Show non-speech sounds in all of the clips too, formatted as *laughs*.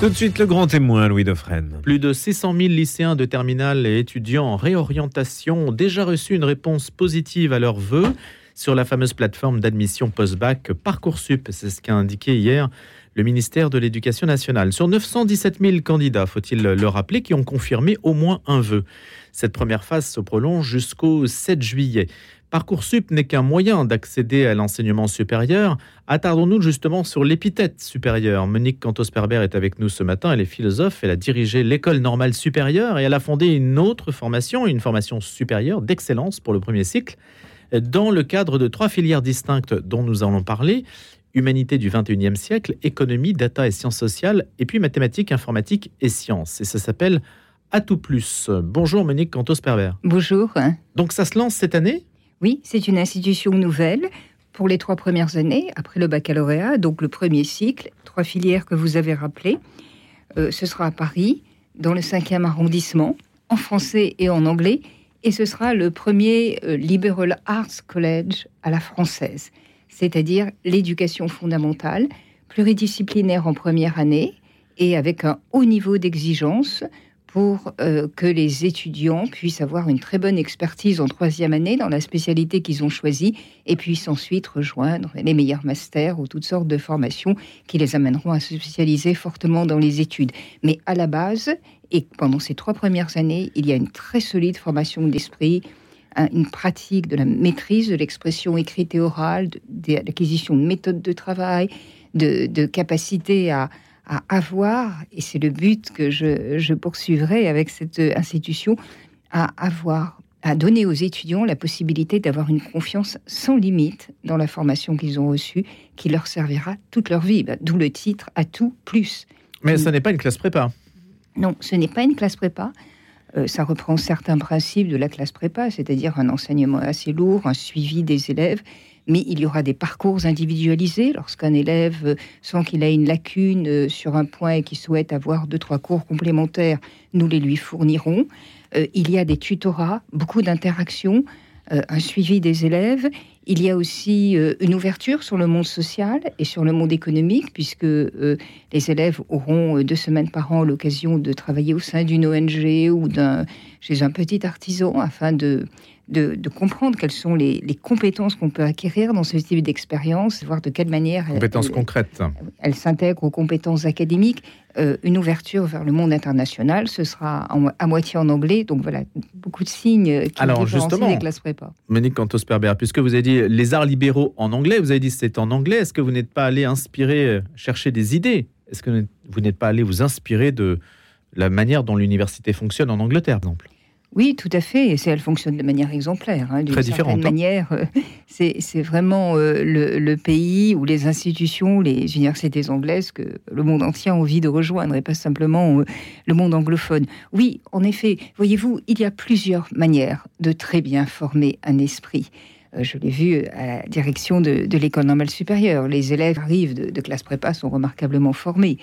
Tout de suite, le grand témoin, Louis Dauphren. Plus de 600 000 lycéens de terminale et étudiants en réorientation ont déjà reçu une réponse positive à leurs vœux sur la fameuse plateforme d'admission post-bac Parcoursup. C'est ce qu'a indiqué hier le ministère de l'Éducation nationale. Sur 917 000 candidats, faut-il le rappeler, qui ont confirmé au moins un vœu. Cette première phase se prolonge jusqu'au 7 juillet. Parcoursup n'est qu'un moyen d'accéder à l'enseignement supérieur. Attardons-nous justement sur l'épithète supérieure. Monique Cantos-Perber est avec nous ce matin. Elle est philosophe. Elle a dirigé l'école normale supérieure et elle a fondé une autre formation, une formation supérieure d'excellence pour le premier cycle, dans le cadre de trois filières distinctes dont nous allons parler humanité du 21e siècle, économie, data et sciences sociales, et puis mathématiques, informatique et sciences. Et ça s'appelle À tout plus. Bonjour Monique Cantos-Perber. Bonjour. Donc ça se lance cette année? Oui, c'est une institution nouvelle pour les trois premières années, après le baccalauréat, donc le premier cycle, trois filières que vous avez rappelées. Euh, ce sera à Paris, dans le 5e arrondissement, en français et en anglais, et ce sera le premier euh, Liberal Arts College à la française, c'est-à-dire l'éducation fondamentale, pluridisciplinaire en première année, et avec un haut niveau d'exigence pour euh, que les étudiants puissent avoir une très bonne expertise en troisième année dans la spécialité qu'ils ont choisie et puissent ensuite rejoindre les meilleurs masters ou toutes sortes de formations qui les amèneront à se spécialiser fortement dans les études. Mais à la base, et pendant ces trois premières années, il y a une très solide formation d'esprit, une pratique de la maîtrise de l'expression écrite et orale, de, l'acquisition de méthodes de travail, de, de capacité à, à avoir, et c'est le but que je, poursuivrai avec cette institution, à avoir, à donner aux étudiants la possibilité d'avoir une confiance sans limite dans la formation qu'ils ont reçue, qui leur servira toute leur vie. Bah, d'où le titre à tout plus. Mais ce n'est pas une classe prépa. Non, ce n'est pas une classe prépa. Euh, ça reprend certains principes de la classe prépa, c'est-à-dire un enseignement assez lourd, un suivi des élèves, mais il y aura des parcours individualisés lorsqu'un élève euh, sent qu'il a une lacune euh, sur un point et qu'il souhaite avoir deux, trois cours complémentaires, nous les lui fournirons. Euh, il y a des tutorats, beaucoup d'interactions, un suivi des élèves. Il y a aussi une ouverture sur le monde social et sur le monde économique, puisque les élèves auront deux semaines par an l'occasion de travailler au sein d'une ONG ou chez un petit artisan afin de de, comprendre quelles sont les, compétences qu'on peut acquérir dans ce type d'expérience, voir de quelle manière... Compétences concrètes. Elles s'intègrent aux compétences académiques. Euh, une ouverture vers le monde international, ce sera à moitié en anglais. Donc voilà, beaucoup de signes qui Alors justement, des classes prépa. Monique Cantos-Perber, puisque vous avez dit les arts libéraux en anglais, vous avez dit c'est en anglais, est-ce que vous n'êtes pas allé inspirer, euh, chercher des idées? Est-ce que vous n'êtes pas allé vous inspirer de la manière dont l'université fonctionne en Angleterre, par exemple? Oui, tout à fait. Et elle fonctionne de manière exemplaire. Hein, Très différente. Hein. manière, euh, *laughs* c'est vraiment euh, le, pays ou les institutions, les universités anglaises que le monde entier a envie de rejoindre et pas simplement euh, le monde anglophone. Oui, en effet, voyez-vous, il y a plusieurs manières de très bien former un esprit. je l'ai vu à la direction de, l'école normale supérieure. Les élèves arrivent de, de classe prépa sont remarquablement formés.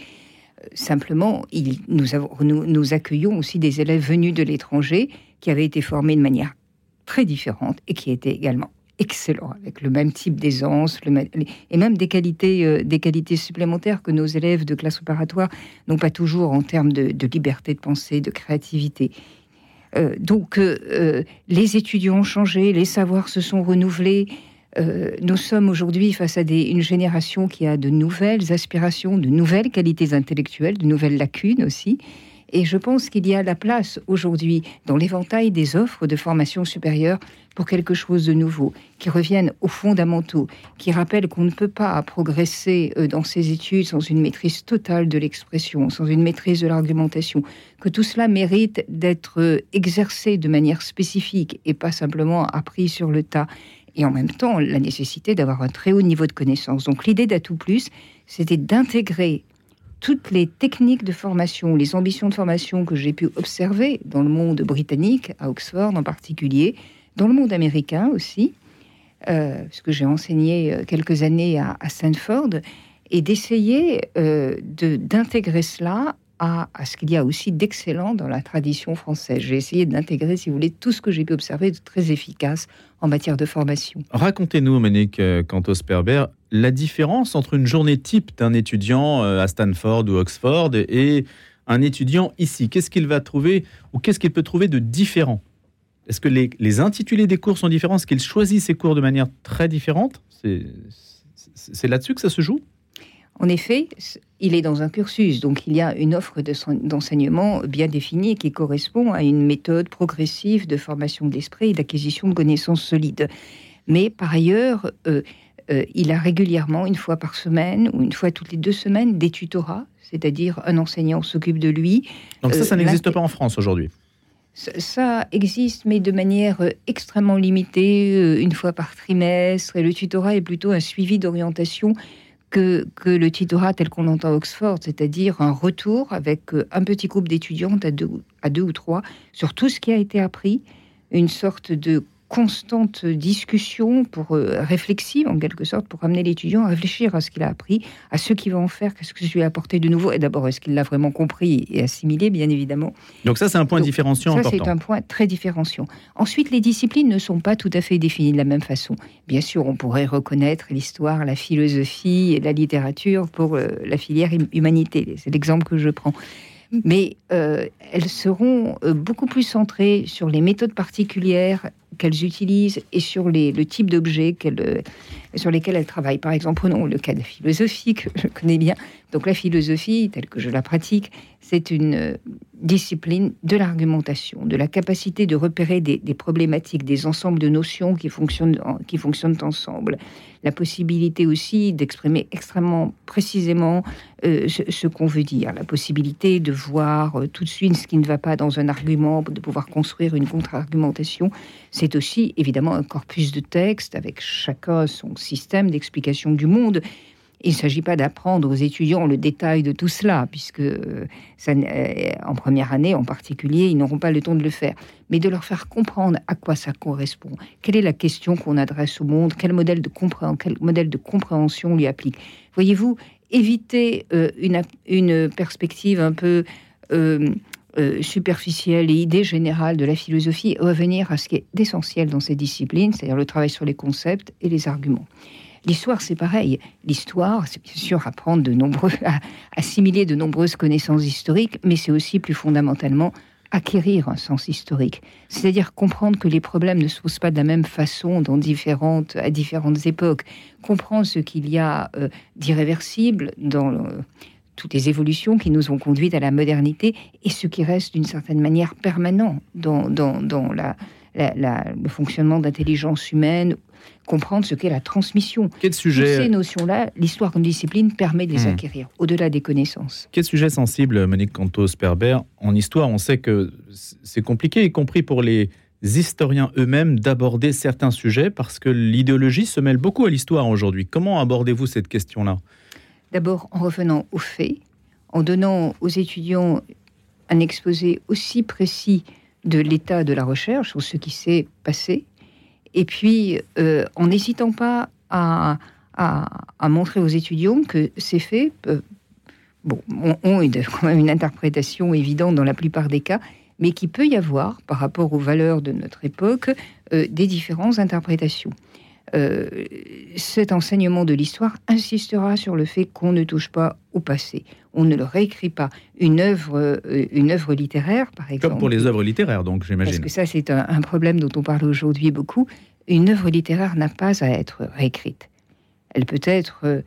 Simplement, nous, accueillons aussi des élèves venus de l'étranger qui avaient été formés de manière très différente et qui étaient également excellents, avec le même type d'aisance, et même des qualités, euh, des qualités supplémentaires que nos élèves de classe opératoire n'ont pas toujours en termes de, liberté de pensée, de créativité. Euh, donc, euh, les étudiants ont changé, les savoirs se sont renouvelés, euh, nous sommes aujourd'hui face à une génération qui a de nouvelles aspirations, de nouvelles qualités intellectuelles, de nouvelles lacunes aussi. Et je pense qu'il y a la place aujourd'hui dans l'éventail des offres de formation supérieure pour quelque chose de nouveau, qui revienne aux fondamentaux, qui rappelle qu'on ne peut pas progresser euh, dans ses études sans une maîtrise totale de l'expression, sans une maîtrise de l'argumentation, que tout cela mérite d'être euh, exercé de manière spécifique et pas simplement appris sur le tas et en même temps la nécessité d'avoir un très haut niveau de connaissance. Donc l'idée d'Atout Plus, c'était d'intégrer toutes les techniques de formation, les ambitions de formation que j'ai pu observer dans le monde britannique, à Oxford en particulier, dans le monde américain aussi, euh, puisque j'ai enseigné euh, quelques années à, Stanford, et d'essayer euh, d'intégrer cela à, ce qu'il y a aussi d'excellent dans la tradition française. J'ai essayé d'intégrer, si vous voulez, tout ce que j'ai pu observer de très efficace en matière de formation. Racontez-nous, Monique euh, Cantos-Perber, la différence entre une journée type d'un étudiant euh, à Stanford ou Oxford et un étudiant ici. Qu'est-ce qu'il va trouver ou qu'est-ce qu'il peut trouver de différent? Est-ce que les, les, intitulés des cours sont différents? Est-ce qu'il choisit ses cours de manière très différente? C'est là-dessus que ça se joue? En effet, il est dans un cursus, donc il y a une offre d'enseignement bien définie qui correspond à une méthode progressive de formation d'esprit et d'acquisition de connaissances solides. Mais par ailleurs, euh, euh, il a régulièrement, une fois par semaine ou une fois toutes les deux semaines, des tutorats, c'est-à-dire un enseignant s'occupe de lui. Donc ça, ça euh, n'existe pas en France aujourd'hui? Ça existe, mais de manière extrêmement limitée, une fois par trimestre. Et le tutorat est plutôt un suivi d'orientation que, le tutorat tel qu'on l'entend à Oxford, c'est-à-dire un retour avec euh, un petit groupe d'étudiantes à deux, à deux ou trois sur tout ce qui a été appris, une sorte de constante discussion pour euh, réflexive en quelque sorte pour amener l'étudiant à réfléchir à ce qu'il a appris, à ce qu'il va en faire, qu'est-ce que je lui ai apporté de nouveau et d'abord est-ce qu'il l'a vraiment compris et assimilé bien évidemment. Donc ça c'est un point différenciant ça, c'est un point très différenciant. Ensuite les disciplines ne sont pas tout à fait définies de la même façon. Bien sûr, on pourrait reconnaître l'histoire, la philosophie et la littérature pour euh, la filière humanité, c'est l'exemple que je prends mais euh, elles seront beaucoup plus centrées sur les méthodes particulières qu'elles utilisent et sur les, le type d'objets qu'elles, sur lesquels elles travaillent. Par exemple, prenons le cas de la philosophie, que je connais bien. Donc la philosophie, telle que je la pratique, c'est une euh, discipline de l'argumentation, de la capacité de repérer des, problématiques, des ensembles de notions qui fonctionnent, qui fonctionnent ensemble. La possibilité aussi d'exprimer extrêmement précisément euh, ce, qu'on veut dire. La possibilité de voir euh, tout de suite ce qui ne va pas dans un argument, de pouvoir construire une contre-argumentation. C'est aussi évidemment un corpus de texte avec chacun son système d'explication du monde. Il ne s'agit pas d'apprendre aux étudiants le détail de tout cela, puisque euh, ça, euh, en première année en particulier, ils n'auront pas le temps de le faire, mais de leur faire comprendre à quoi ça correspond, quelle est la question qu'on adresse au monde, quel modèle de, quel modèle de compréhension lui applique. Voyez-vous, éviter euh, une, perspective un peu superficielle et idée générale de la philosophie, revenir à ce qui est essentiel dans ces disciplines, c'est-à-dire le travail sur les concepts et les arguments. L'histoire, c'est pareil. L'histoire, c'est bien sûr apprendre de nombreux, *laughs* assimiler de nombreuses connaissances historiques, mais c'est aussi plus fondamentalement acquérir un sens historique. C'est-à-dire comprendre que les problèmes ne se posent pas de la même façon dans différentes, à différentes époques. Comprendre ce qu'il y a euh, d'irréversible dans toutes les évolutions qui nous ont conduites à la modernité et ce qui reste d'une certaine manière permanent dans, dans, dans la, le fonctionnement d'intelligence humaine, comprendre ce qu'est la transmission. Quel sujet Toutes ces notions-là, l'histoire comme discipline permet de les hmm. acquérir, au-delà des connaissances. Quel sujet sensible, Monique Cantos-Perber En histoire, on sait que c'est compliqué, y compris pour les historiens eux-mêmes, d'aborder certains sujets, parce que l'idéologie se mêle beaucoup à l'histoire aujourd'hui. Comment abordez-vous cette question-là? D'abord en revenant aux faits, en donnant aux étudiants un exposé aussi précis de l'état de la recherche, sur ce qui s'est passé, et puis euh, en n'hésitant pas à, montrer aux étudiants que ces faits bon, ont, une, une interprétation évidente dans la plupart des cas, mais qu'il peut y avoir, par rapport aux valeurs de notre époque, euh, des différentes interprétations. Euh, cet enseignement de l'histoire insistera sur le fait qu'on ne touche pas au passé. On ne le réécrit pas. Une œuvre, euh, une œuvre littéraire, par exemple. Comme pour les œuvres littéraires, donc, j'imagine. Parce que ça, c'est un, problème dont on parle aujourd'hui beaucoup. Une œuvre littéraire n'a pas à être réécrite. Elle peut être euh,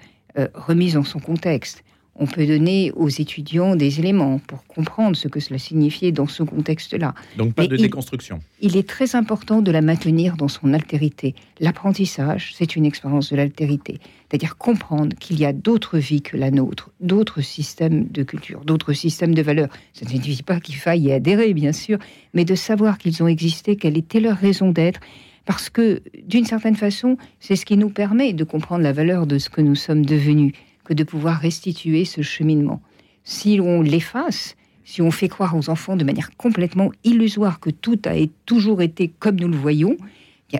remise en son contexte on peut donner aux étudiants des éléments pour comprendre ce que cela signifiait dans ce contexte-là. Donc pas de déconstruction. Il, est très important de la maintenir dans son altérité. L'apprentissage, c'est une expérience de l'altérité, c'est-à-dire comprendre qu'il y a d'autres vies que la nôtre, d'autres systèmes de culture, d'autres systèmes de valeurs. Ça ne signifie pas qu'il faille y adhérer, bien sûr, mais de savoir qu'ils ont existé, quelle était leur raison d'être parce que, d'une certaine façon, c'est ce qui nous permet de comprendre la valeur de ce que nous sommes devenus de pouvoir restituer ce cheminement. Si on l'efface, si on fait croire aux enfants de manière complètement illusoire que tout a toujours été comme nous le voyons,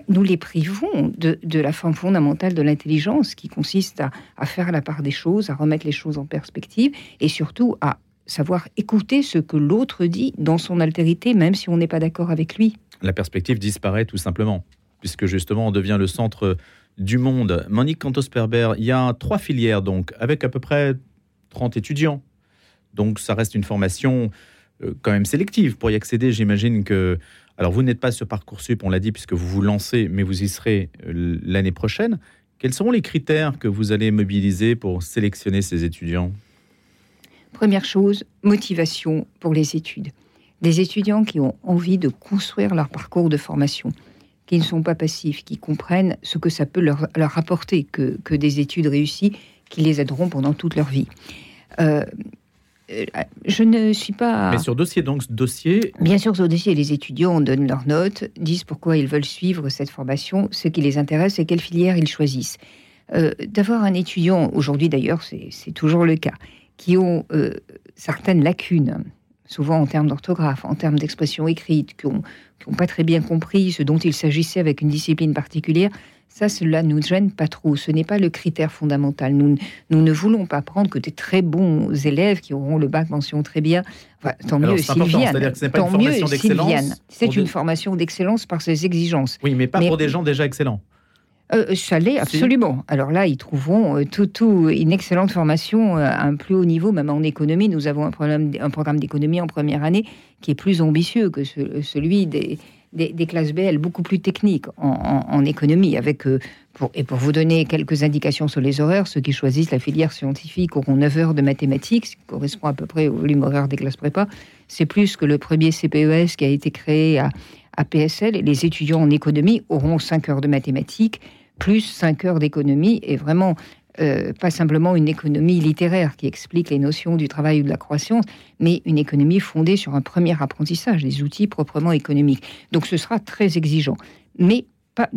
nous les privons de, la forme fondamentale de l'intelligence qui consiste à, faire la part des choses, à remettre les choses en perspective et surtout à savoir écouter ce que l'autre dit dans son altérité, même si on n'est pas d'accord avec lui. La perspective disparaît tout simplement, puisque justement on devient le centre du monde. Monique Cantos-Perber, il y a trois filières donc, avec à peu près 30 étudiants. Donc ça reste une formation euh, quand même sélective. Pour y accéder, j'imagine que... Alors vous n'êtes pas sur Parcoursup, on l'a dit, puisque vous vous lancez, mais vous y serez euh, l'année prochaine. Quels seront les critères que vous allez mobiliser pour sélectionner ces étudiants? Première chose, motivation pour les études. Des étudiants qui ont envie de construire leur parcours de formation, qui ne sont pas passifs, qui comprennent ce que ça peut leur, leur apporter que, que, des études réussies qui les aideront pendant toute leur vie. Euh, euh, je ne suis pas. Mais sur dossier, donc, dossier. Bien sûr, sur dossier, les étudiants donnent leurs notes, disent pourquoi ils veulent suivre cette formation, ce qui les intéresse et quelle filière ils choisissent. Euh, d'avoir un étudiant, aujourd'hui d'ailleurs, c'est toujours le cas, qui ont euh, certaines lacunes, souvent en termes d'orthographe, en termes d'expression écrite, qui n'ont pas très bien compris ce dont il s'agissait avec une discipline particulière, ça, cela nous gêne pas trop. Ce n'est pas le critère fondamental. Nous, nous ne voulons pas prendre que des très bons élèves qui auront le bac mention très bien. tant mieux, Sylviane. Tant mieux, Sylviane. C'est une formation d'excellence par ses exigences. Oui, mais pas pour des gens déjà excellents. Euh, ça l'est absolument. Alors là, ils trouveront euh, tout, tout, une excellente formation euh, à un plus haut niveau, même en économie. Nous avons un, problème, un programme d'économie en première année qui est plus ambitieux que celui des, des, classes BL beaucoup plus techniques en, économie. Avec, euh, pour, et pour vous donner quelques indications sur les horaires, ceux qui choisissent la filière scientifique auront 9 heures de mathématiques, ce qui correspond à peu près au volume horaire des classes prépa. C'est plus que le premier CPES qui a été créé à, à PSL. Et les étudiants en économie auront 5 heures de mathématiques plus 5 heures d'économie. Et vraiment, euh, pas simplement une économie littéraire qui explique les notions du travail ou de la croissance, mais une économie fondée sur un premier apprentissage, des outils proprement économiques. Donc ce sera très exigeant, mais pas,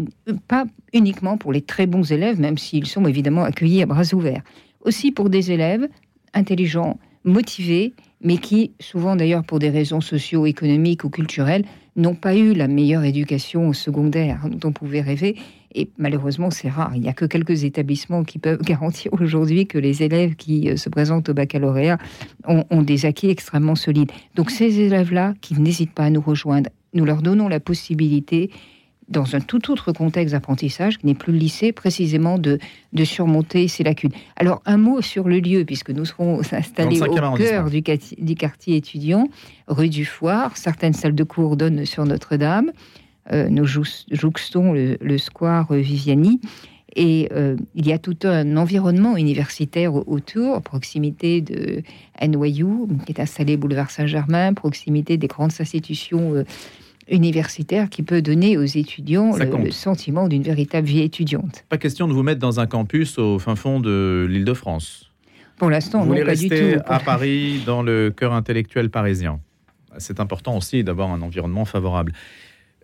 pas uniquement pour les très bons élèves, même s'ils sont évidemment accueillis à bras ouverts. Aussi pour des élèves intelligents, motivés, mais qui, souvent d'ailleurs pour des raisons socio-économiques ou culturelles, n'ont pas eu la meilleure éducation secondaire dont on pouvait rêver et malheureusement, c'est rare. Il n'y a que quelques établissements qui peuvent *laughs* garantir aujourd'hui que les élèves qui euh, se présentent au baccalauréat ont, des acquis extrêmement solides. Donc ces élèves-là, qui n'hésitent pas à nous rejoindre, nous leur donnons la possibilité dans un tout autre contexte d'apprentissage, qui n'est plus le lycée, précisément de, de surmonter ces lacunes. Alors, un mot sur le lieu, puisque nous serons *laughs* installés au cœur du, du, quartier étudiant, rue du Foire. Certaines salles de cours donnent sur Notre-Dame. Euh, nous jouxtons le, square Viviani. Et euh, il y a tout un environnement universitaire autour, proximité de NYU, qui est installé boulevard Saint-Germain, proximité des grandes institutions euh, universitaires, qui peut donner aux étudiants le, sentiment d'une véritable vie étudiante. Pas question de vous mettre dans un campus au fin fond de l'Île-de-France. Pour l'instant, non, pas du tout. à Paris, dans le cœur intellectuel parisien. C'est important aussi d'avoir un environnement favorable.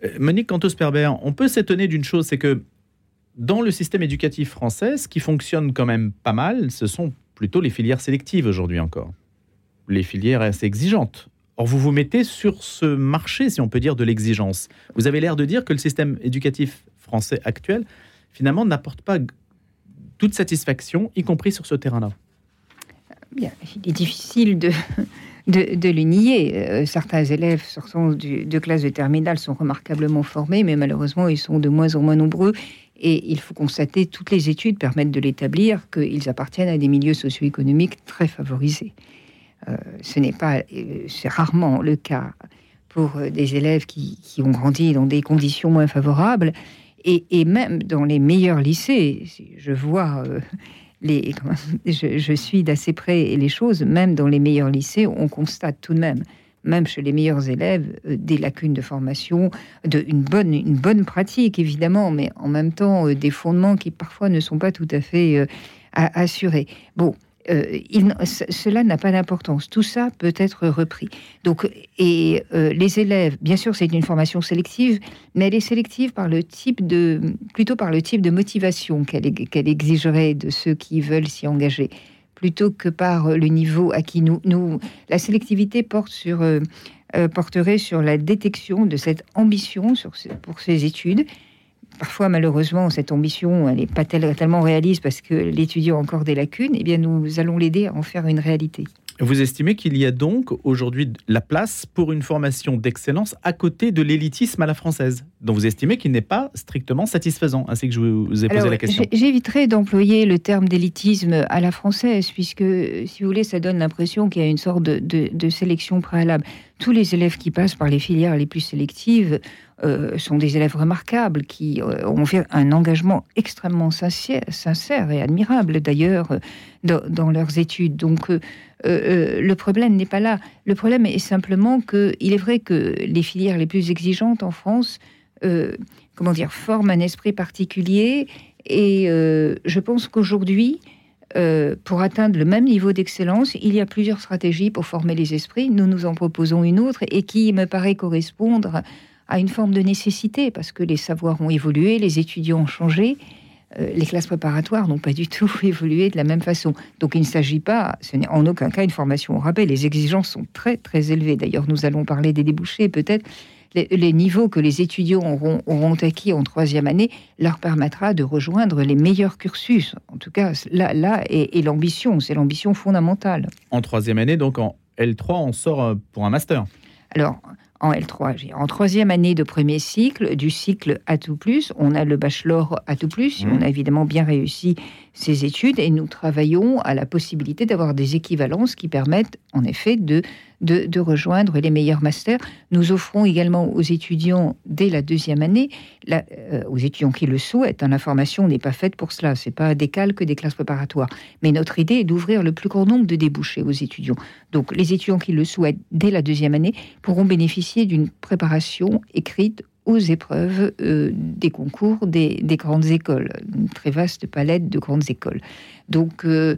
Euh, Monique Cantos-Perber, on peut s'étonner d'une chose, c'est que dans le système éducatif français, ce qui fonctionne quand même pas mal, ce sont plutôt les filières sélectives aujourd'hui encore. Les filières assez exigeantes. Or, vous vous mettez sur ce marché, si on peut dire, de l'exigence. Vous avez l'air de dire que le système éducatif français actuel, finalement, n'apporte pas toute satisfaction, y compris sur ce terrain-là. Bien, il est difficile de, de, le nier. Euh, certains élèves sortant de classes de terminale sont remarquablement formés, mais malheureusement, ils sont de moins en moins nombreux. Et il faut constater, toutes les études permettent de l'établir, qu'ils appartiennent à des milieux socio-économiques très favorisés. Euh, ce n'est pas, euh, c'est rarement le cas pour des élèves qui, ont grandi dans des conditions moins favorables. Et, même dans les meilleurs lycées, je vois *laughs* je, suis d'assez près les choses, même dans les meilleurs lycées, on constate tout de même, même chez les meilleurs élèves, euh, des lacunes de formation, de, une, bonne, une bonne pratique évidemment, mais en même temps euh, des fondements qui parfois ne sont pas tout à fait euh, assurés. Bon, euh, cela n'a pas d'importance. Tout ça peut être repris. Donc, et euh, les élèves, bien sûr, c'est une formation sélective, mais elle est sélective par le type de, plutôt par le type de motivation qu'elle exigerait de ceux qui veulent s'y engager, plutôt que par le niveau à qui nous, la sélectivité euh, porterait sur la détection de cette ambition pour ces études parfois, malheureusement, cette ambition, elle n'est pas tellement réaliste parce que l'étudiant a encore des lacunes, eh bien, nous allons l'aider à en faire une réalité. Vous estimez qu'il y a donc aujourd'hui la place pour une formation d'excellence à côté de l'élitisme à la française, dont vous estimez qu'il n'est pas strictement satisfaisant, ainsi que je vous ai posé la question J'éviterai d'employer le terme d'élitisme à la française, puisque, si vous voulez, ça donne l'impression qu'il y a une sorte de sélection préalable. Tous les élèves qui passent par les filières les plus sélectives euh, sont des élèves remarquables qui euh, ont fait un engagement extrêmement sincère, et admirable d'ailleurs dans, leurs études. Donc euh, le problème n'est pas là. Le problème est simplement que il est vrai que les filières les plus exigeantes en France, comment dire, forment un esprit particulier. Et je pense qu'aujourd'hui, pour atteindre le même niveau d'excellence, il y a plusieurs stratégies pour former les esprits. Nous nous en proposons une autre et qui me paraît correspondre à une forme de nécessité, parce que les savoirs ont évolué, les étudiants ont changé, euh, les classes préparatoires n'ont pas du tout *laughs* évolué de la même façon. Donc il ne s'agit pas, ce n'est en aucun cas une formation au rabais, les exigences sont très très élevées. D'ailleurs, nous allons parler des débouchés, peut-être. Les, niveaux que les étudiants auront, auront, acquis en troisième année leur permettra de rejoindre les meilleurs cursus. En tout cas, là, là est, l'ambition, c'est l'ambition fondamentale. En troisième année, donc en L3, on sort euh, pour un master. Alors, en L3. En troisième année de premier cycle, du cycle A tout plus, on a le bachelor A tout plus. Mmh. On a évidemment bien réussi ses études et nous travaillons à la possibilité d'avoir des équivalences qui permettent en effet de de, rejoindre les meilleurs masters. Nous offrons également aux étudiants dès la deuxième année, euh, aux étudiants qui le souhaitent, hein, la formation n'est pas faite pour cela, c'est pas des calques des classes préparatoires. Mais notre idée est d'ouvrir le plus grand nombre de débouchés aux étudiants. Donc les étudiants qui le souhaitent dès la deuxième année pourront bénéficier d'une préparation écrite aux épreuves euh, des concours des, grandes écoles, une très vaste palette de grandes écoles. Donc, euh,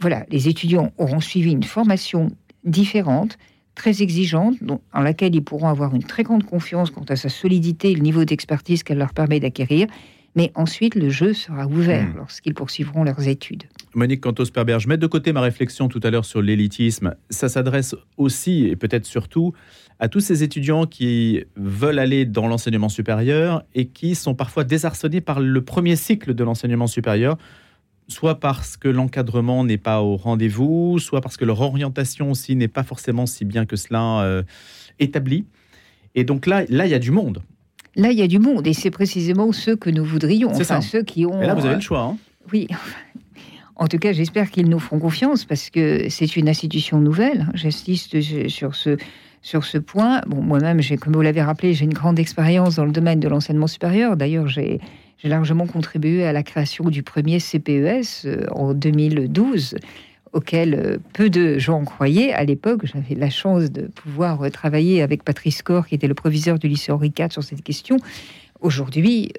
voilà, les étudiants auront suivi une formation différente, très exigeante, en laquelle ils pourront avoir une très grande confiance quant à sa solidité et le niveau d'expertise qu'elle leur permet d'acquérir. Mais ensuite, le jeu sera ouvert hmm. lorsqu'ils poursuivront leurs études. Monique Cantos-Perber, je mets de côté ma réflexion tout à l'heure sur l'élitisme. Ça s'adresse aussi, et peut-être surtout, à tous ces étudiants qui veulent aller dans l'enseignement supérieur et qui sont parfois désarçonnés par le premier cycle de l'enseignement supérieur soit parce que l'encadrement n'est pas au rendez-vous, soit parce que leur orientation aussi n'est pas forcément si bien que cela euh, établie. Et donc là, là, il y a du monde. Là, il y a du monde, et c'est précisément ceux que nous voudrions. Enfin, ça. ceux qui ont. Et là, vous avez le choix. Hein. oui. En tout cas, j'espère qu'ils nous feront confiance parce que c'est une institution nouvelle. J'insiste sur ce, sur ce point. Bon, moi-même, comme vous l'avez rappelé, j'ai une grande expérience dans le domaine de l'enseignement supérieur. D'ailleurs, j'ai largement contribué à la création du premier CPES euh, en 2012 auquel euh, peu de gens croyaient à l'époque. J'avais la chance de pouvoir euh, travailler avec Patrice Corr, qui était le proviseur du lycée Henri IV sur cette question. Aujourd'hui,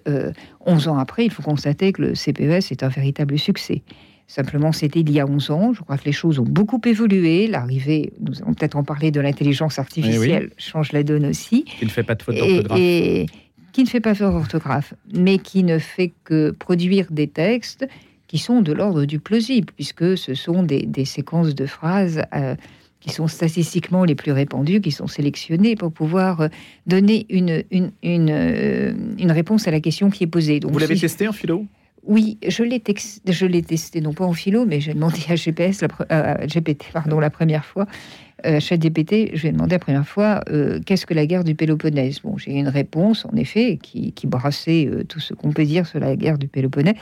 11 ans après, il faut constater que le CPES est un véritable succès. Simplement, c'était il y a 11 ans. Je crois que les choses ont beaucoup évolué. L'arrivée, nous allons peut-être en parler, de l'intelligence artificielle change la donne aussi. Il ne fait pas de faute d'orthographe. Et, qui ne fait pas faire orthographe, mais qui ne fait que produire des textes qui sont de l'ordre du plausible, puisque ce sont des, séquences de phrases euh, qui sont statistiquement les plus répandues, qui sont sélectionnées pour pouvoir euh, donner une, une, une, euh, une réponse à la question qui est posée. Donc, Vous l'avez testé en philo? Oui, je l'ai, testé, non pas en philo, mais j'ai demandé à GPS, la, GPT, pardon, la première fois, euh, ChatGPT, je lui ai demandé la première fois euh, qu'est-ce que la guerre du Péloponnèse? Bon, j'ai une réponse, en effet, qui, brassait euh, tout ce qu'on peut dire sur la guerre du Péloponnèse.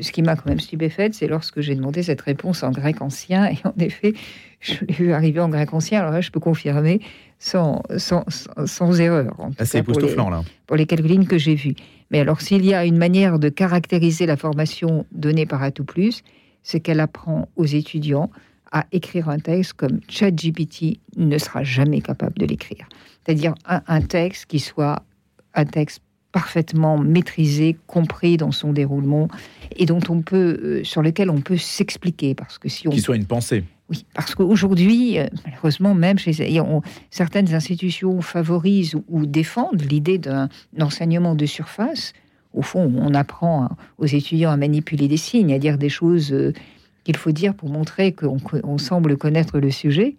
Ce qui m'a quand même stupéfaite, c'est lorsque j'ai demandé cette réponse en grec ancien, et en effet, je l'ai vu arriver en grec ancien. Alors là, je peux confirmer sans, sans, sans, erreur. C'est époustouflant, là. Pour les quelques lignes que j'ai vues. Mais alors, s'il y a une manière de caractériser la formation donnée par Atout Plus, c'est qu'elle apprend aux étudiants à écrire un texte comme ChatGPT ne sera jamais capable de l'écrire. C'est-à-dire un, texte qui soit un texte parfaitement maîtrisé, compris dans son déroulement et dont on peut, euh, sur lequel on peut s'expliquer parce que si on qui soit une pensée. Oui, parce qu'aujourd'hui, euh, malheureusement, même chez certaines institutions favorisent ou, défendent l'idée d'un enseignement de surface. Au fond, on apprend aux étudiants à manipuler des signes, à dire des choses euh, qu'il faut dire pour montrer qu'on semble connaître le sujet.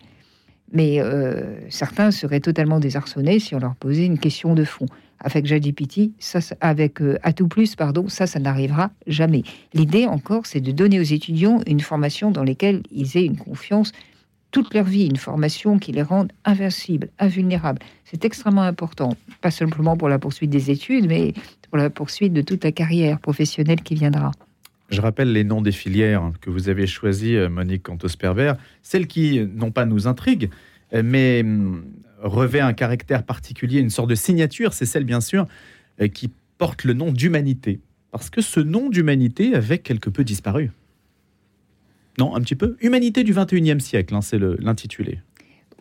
Mais euh, certains seraient totalement désarçonnés si on leur posait une question de fond. Avec JGPT, ça, avec euh, Atout Plus, pardon, ça, ça n'arrivera jamais. L'idée encore, c'est de donner aux étudiants une formation dans laquelle ils aient une confiance toute leur vie, une formation qui les rende invincibles, invulnérables. C'est extrêmement important, pas simplement pour la poursuite des études, mais pour la poursuite de toute la carrière professionnelle qui viendra. Je rappelle les noms des filières que vous avez choisies, euh, Monique Cantos-Pervers, celles qui, non pas nous intriguent, euh, mais hum, revêt un caractère particulier, une sorte de signature, c'est celle bien sûr euh, qui porte le nom d'humanité. Parce que ce nom d'humanité avait quelque peu disparu. Non, un petit peu. Humanité du 21e siècle, hein, c'est l'intitulé.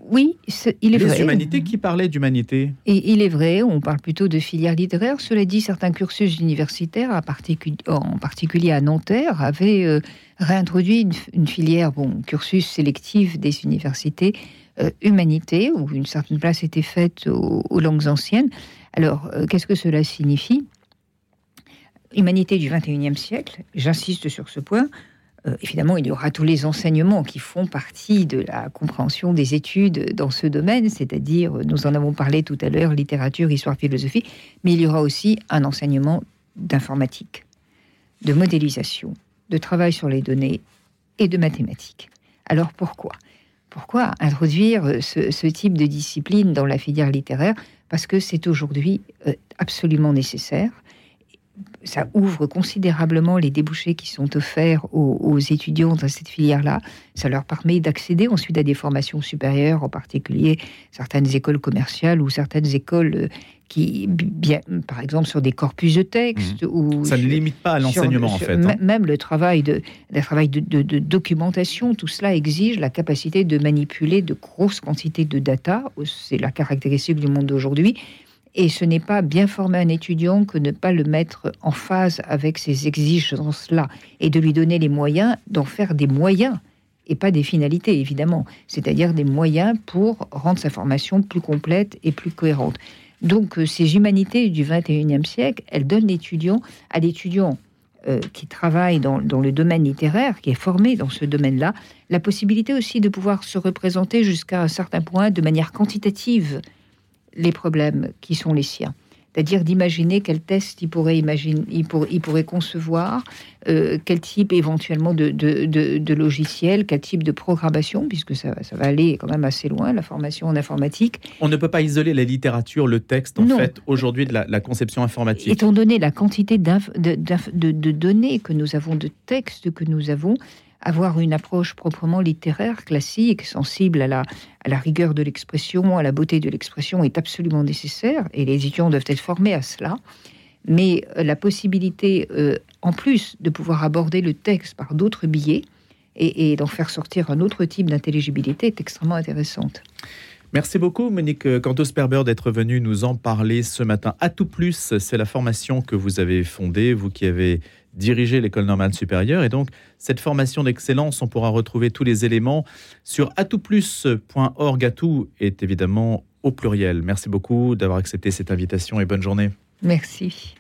Oui, il est vrai. Humanité qui parlait d'humanité. Et il est vrai, on parle plutôt de filière littéraire. Cela dit, certains cursus universitaires, en particulier à Nanterre, avaient euh, réintroduit une, filière, bon, cursus sélectif des universités, euh, humanité, où une certaine place était faite aux, langues anciennes. Alors, euh, qu'est-ce que cela signifie? Humanité du 21e siècle, j'insiste sur ce point, euh, évidemment, il y aura tous les enseignements qui font partie de la compréhension des études dans ce domaine, c'est-à-dire, nous en avons parlé tout à l'heure, littérature, histoire, philosophie, mais il y aura aussi un enseignement d'informatique, de modélisation, de travail sur les données et de mathématiques. Alors pourquoi? Pourquoi introduire ce, type de discipline dans la filière littéraire? Parce que c'est aujourd'hui euh, absolument nécessaire ça ouvre considérablement les débouchés qui sont offerts aux, étudiants dans cette filière-là. Ça leur permet d'accéder ensuite à des formations supérieures, en particulier certaines écoles commerciales ou certaines écoles euh, qui, bien, par exemple, sur des corpus de textes. Mmh. Ou ça ne limite pas à l'enseignement, en fait. Hein. Même le travail, de, le travail de, de, documentation, tout cela exige la capacité de manipuler de grosses quantités de data. C'est la caractéristique du monde d'aujourd'hui et ce n'est pas bien former un étudiant que ne pas le mettre en phase avec ces exigences-là et de lui donner les moyens d'en faire des moyens et pas des finalités, évidemment. C'est-à-dire des moyens pour rendre sa formation plus complète et plus cohérente. Donc, euh, ces humanités du 21e siècle, elles donnent l'étudiant à l'étudiant euh, qui travaille dans, dans, le domaine littéraire, qui est formé dans ce domaine-là, la possibilité aussi de pouvoir se représenter jusqu'à un certain point de manière quantitative les problèmes qui sont les siens. C'est-à-dire d'imaginer quel test il pourrait, imaginer, il, il pourrait concevoir, euh, quel type éventuellement de, de, logiciel, quel type de programmation, puisque ça, ça, va aller quand même assez loin, la formation en informatique. On ne peut pas isoler la littérature, le texte, en fait, aujourd'hui de la, la, conception informatique. Étant donné la quantité de, données que nous avons, de textes que nous avons, avoir une approche proprement littéraire, classique, sensible à la, rigueur de l'expression, à la beauté de l'expression est absolument nécessaire et les étudiants doivent être formés à cela. Mais euh, la possibilité, euh, en plus de pouvoir aborder le texte par d'autres billets et, d'en faire sortir un autre type d'intelligibilité est extrêmement intéressante. Merci beaucoup, Monique Cantos-Perber, d'être venue nous en parler ce matin. À tout plus, c'est la formation que vous avez fondée, vous qui avez diriger l'école normale supérieure. Et donc, cette formation d'excellence, on pourra retrouver tous les éléments sur atoutplus.org. Atout est évidemment au pluriel. Merci beaucoup d'avoir accepté cette invitation et bonne journée. Merci.